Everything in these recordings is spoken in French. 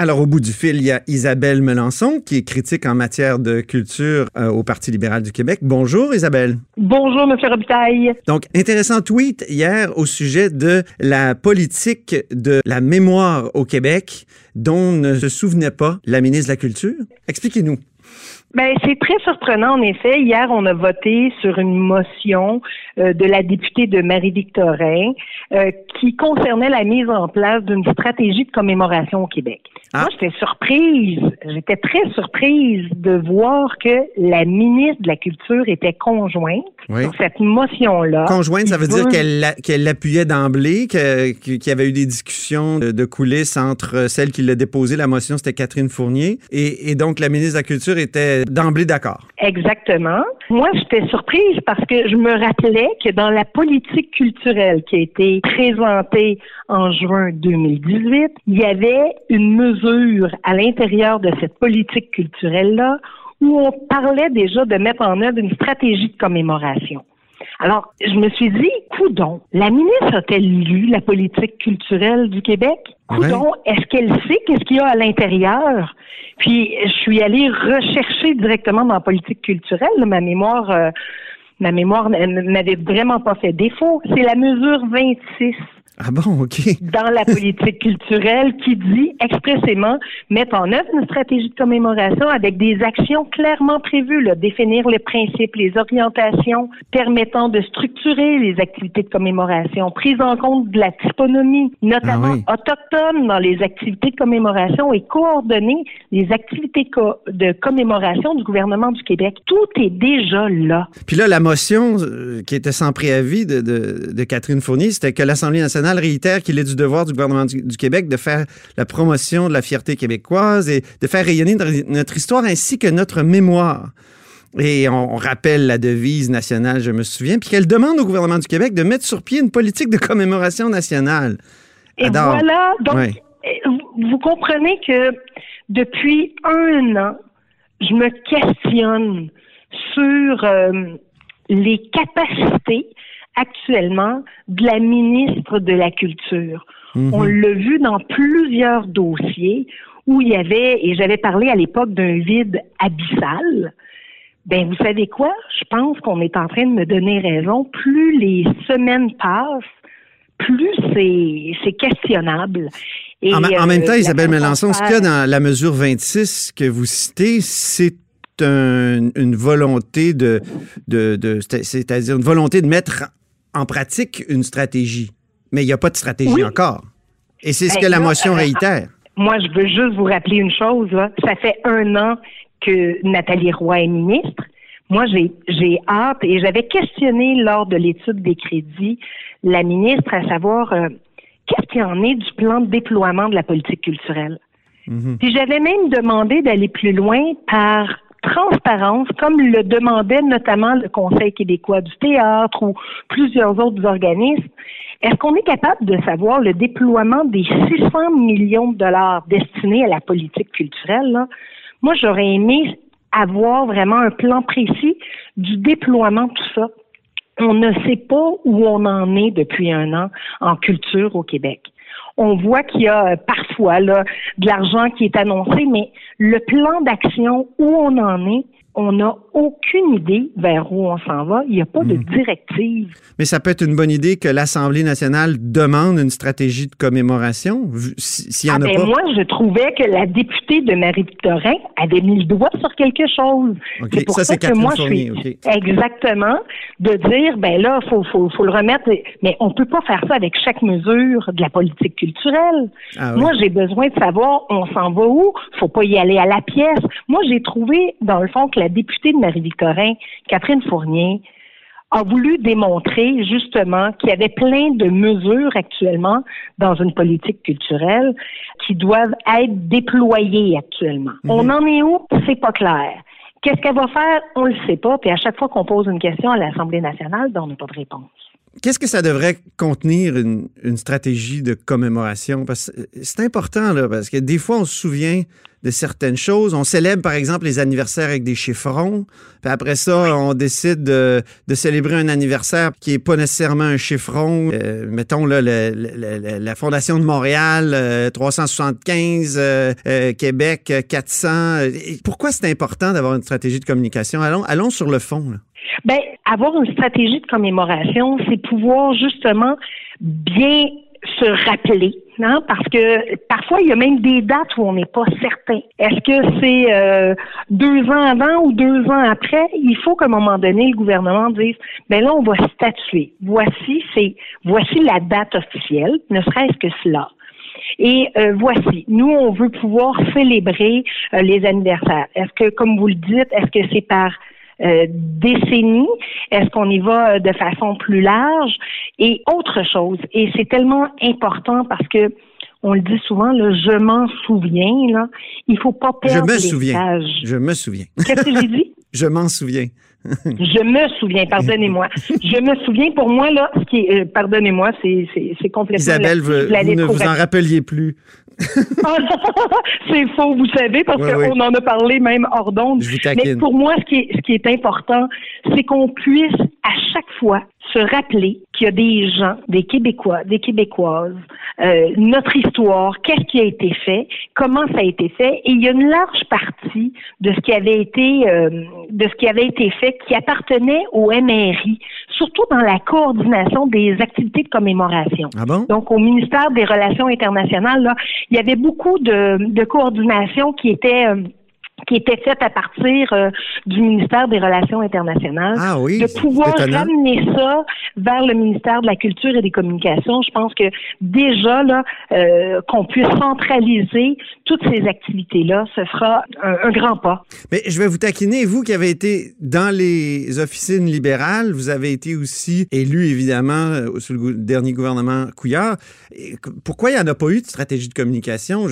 Alors, au bout du fil, il y a Isabelle Melançon, qui est critique en matière de culture euh, au Parti libéral du Québec. Bonjour, Isabelle. Bonjour, M. Robitaille. Donc, intéressant tweet hier au sujet de la politique de la mémoire au Québec dont ne se souvenait pas la ministre de la Culture. Expliquez-nous. Ben, c'est très surprenant, en effet. Hier, on a voté sur une motion euh, de la députée de Marie-Victorin euh, qui concernait la mise en place d'une stratégie de commémoration au Québec. Ah. Moi, j'étais surprise, j'étais très surprise de voir que la ministre de la Culture était conjointe sur cette motion-là. Conjointe, ça veut dire qu'elle l'appuyait d'emblée, qu'il y avait eu des discussions de coulisses entre celle qui l'a déposé, la motion, c'était Catherine Fournier, et, et donc la ministre de la Culture était d'emblée d'accord. Exactement. Moi, j'étais surprise parce que je me rappelais que dans la politique culturelle qui a été présentée en juin 2018, il y avait une mesure à l'intérieur de cette politique culturelle-là où on parlait déjà de mettre en œuvre une stratégie de commémoration. Alors, je me suis dit, coudon, la ministre a-t-elle lu la politique culturelle du Québec? Coudon, est-ce qu'elle sait qu'est-ce qu'il y a à l'intérieur? Puis, je suis allée rechercher directement dans la politique culturelle. ma mémoire, euh, ma mémoire n'avait vraiment pas fait défaut. C'est la mesure 26 ah bon, OK. Dans la politique culturelle qui dit expressément mettre en œuvre une stratégie de commémoration avec des actions clairement prévues, là, définir les principes, les orientations permettant de structurer les activités de commémoration, prise en compte de la typonomie, notamment ah autochtone dans les activités de commémoration et coordonner les activités de commémoration du gouvernement du Québec. Tout est déjà là. Puis là, la motion euh, qui était sans préavis de, de, de Catherine Fournier, c'était que l'Assemblée nationale réitère qu'il est du devoir du gouvernement du, Québec de faire la promotion de la fierté québécoise et de faire rayonner notre histoire ainsi que notre mémoire. Et on, rappelle la devise nationale, je me souviens, puis qu'elle demande au gouvernement du Québec de mettre sur pied une politique de commémoration nationale. Et voilà, donc, vous comprenez que depuis un an, je me questionne sur euh, les capacités actuellement de la ministre de la Culture. Mhm. On l'a vu dans plusieurs dossiers où il y avait, et j'avais parlé à l'époque d'un vide abyssal. Ben, vous savez quoi? Je pense qu'on est en train de me donner raison. Plus les semaines passent, plus c'est questionnable. en, même temps, euh, Isabelle Mélenchon, ce qu'il y a dans la mesure 26 que vous citez, c'est une volonté de, de, de c'est-à-dire une volonté de mettre en pratique une stratégie, mais il n'y a pas de stratégie encore. Et c'est ce ben, que la motion réitère. Moi, je veux juste vous rappeler une chose. Ça fait un an que Nathalie Roy est ministre. Moi, j'ai hâte et j'avais questionné lors de l'étude des crédits la ministre à savoir euh, qu'est-ce qu'il en est du plan de déploiement de la politique culturelle? Mm-hmm. Puis j'avais même demandé d'aller plus loin par transparence, comme le demandait notamment le Conseil québécois du théâtre ou plusieurs autres organismes, est-ce qu'on est capable de savoir le déploiement des 600 millions de dollars destinés à la politique culturelle? Moi, j'aurais aimé avoir vraiment un plan précis du déploiement de tout ça. On ne sait pas où on en est depuis un an en culture au Québec on voit qu'il y a euh, parfois là, de l'argent qui est annoncé, mais le plan d'action où on en est, on n'a aucune idée vers où on s'en va. Il n'y a pas de mhm. directive. Mais ça peut être une bonne idée que l'Assemblée nationale demande une stratégie de commémoration, s'il y en a ah, ben, Moi, je trouvais que la députée de Marie-Victorin avait mis le doigt sur quelque chose. C'est pour ça, que moi, je suis exactement de dire, ben là, faut, faut, faut le remettre. Mais on peut pas faire ça avec chaque mesure de la politique culturelle. Ah moi, j'ai besoin de savoir, on s'en va où? Faut pas y aller à la pièce. Moi, j'ai trouvé, dans le fond, que la députée de Marie-Victorin, Catherine Fournier, a voulu démontrer justement qu'il y avait plein de mesures actuellement dans une politique culturelle qui doivent être déployées actuellement. Mhm. On en est où? C'est pas clair. Qu'est-ce qu'elle va faire? On le sait pas. Puis à chaque fois qu'on pose une question à l'Assemblée nationale, ben, on n'a pas de réponse. Qu'est-ce que ça devrait contenir une, stratégie de commémoration? Parce que c'est important, là, parce que des fois, on se souvient de certaines choses. On célèbre, par exemple, les anniversaires avec des chiffrons. Puis après ça, on décide de, de, célébrer un anniversaire qui est pas nécessairement un chiffron. Euh, mettons là, le, le, la Fondation de Montréal, 375, euh, euh, Québec, 400. Pourquoi c'est important d'avoir une stratégie de communication? Allons, allons sur le fond. Là. Ben, avoir une stratégie de commémoration, c'est pouvoir justement bien se rappeler, hein, parce que parfois il y a même des dates où on n'est pas certain. Est-ce que c'est euh, deux ans avant ou deux ans après? Il faut qu'à un moment donné le gouvernement dise, ben là on va statuer. Voici c'est voici la date officielle, ne serait-ce que cela. Et euh, voici, nous, on veut pouvoir célébrer euh, les anniversaires. Est-ce que, comme vous le dites, est-ce que c'est par euh, décennies? Est-ce qu'on y va euh, de façon plus large? Et autre chose, et c'est tellement important parce que on le dit souvent, là, je m'en souviens, là, il faut pas perdre Je me souviens. Je me souviens. Qu'est-ce que j'ai dit? je m'en souviens. je me souviens, pardonnez-moi. Je me souviens, pour moi, là, ce qui est, euh, pardonnez-moi, c'est, c'est, c'est complètement... Isabelle, vous, ne vous en rappeliez plus. c'est faux, vous savez, parce qu'on en a parlé même hors d'onde. Mais pour moi, ce qui est, ce qui est important, c'est qu'on puisse à chaque fois se rappeler qu'il y a des gens, des Québécois, des Québécoises, euh, notre histoire, qu'est-ce qui a été fait, comment ça a été fait, et il y a une large partie de ce qui avait été euh, de ce qui avait été fait qui appartenait au MRI, surtout dans la coordination des activités de commémoration. Ah bon? Donc au ministère des Relations internationales, là, il y avait beaucoup de, de coordination qui était euh, qui était faite à partir euh, du ministère des Relations internationales. Ah oui, de pouvoir ramener ça vers le ministère de la Culture et des Communications. Je pense que déjà là, euh, qu'on puisse centraliser toutes ces activités-là, ce sera un, grand pas. Mais je vais vous taquiner, vous qui avez été dans les officines libérales, vous avez été aussi élu évidemment euh, sous le dernier gouvernement Couillard. pourquoi il n'y en a pas eu de stratégie de communication?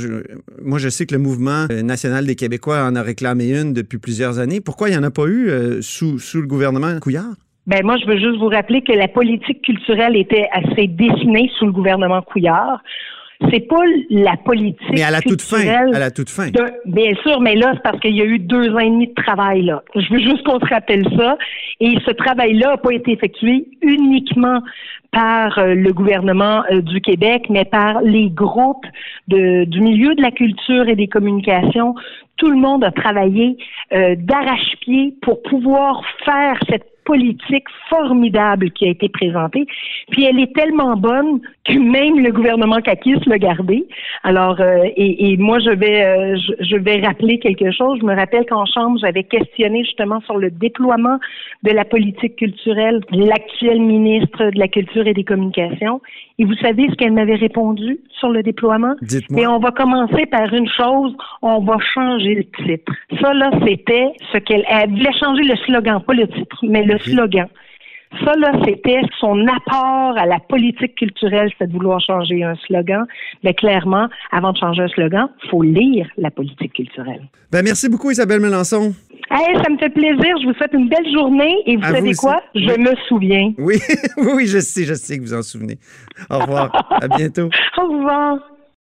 moi, je sais que le mouvement national des Québécois en a réclamé une depuis plusieurs années. Pourquoi il n'y en a pas eu euh, sous, le gouvernement Couillard? Ben moi, je veux juste vous rappeler que la politique culturelle était assez dessinée sous le gouvernement Couillard. C'est pas la politique. Mais à la toute fin. À la toute fin. bien sûr, mais là, c'est parce qu'il y a eu deux ans et demi de travail là. Je veux juste qu'on se rappelle ça. Et ce travail-là n'a pas été effectué uniquement par euh, le gouvernement euh, du Québec, mais par les groupes de, du milieu de la culture et des communications. Tout le monde a travaillé euh, d'arrache-pied pour pouvoir faire cette politique formidable qui a été présentée. Puis elle est tellement bonne que même le gouvernement Kakis l'a gardée. Alors, euh, et, et, moi, je vais, euh, je, vais rappeler quelque chose. Je me rappelle qu'en Chambre, j'avais questionné justement sur le déploiement de la politique culturelle l'actuelle ministre de la Culture et des Communications. Et vous savez ce qu'elle m'avait répondu sur le déploiement? Dites-moi. Et on va commencer par une chose, on va changer le titre. Ça, là, c'était ce qu'elle elle voulait changer le slogan, pas le titre, mais le slogan. Ça, là, c'était son apport à la politique culturelle, c'est de vouloir changer un slogan. Mais clairement, avant de changer un slogan, il faut lire la politique culturelle. Ben, merci beaucoup, Isabelle Melançon. Hey, ça me fait plaisir. Je vous souhaite une belle journée. Et vous savez quoi? Je me souviens. Oui, oui, je sais, je sais que vous en souvenez. Au revoir. à bientôt. Au revoir.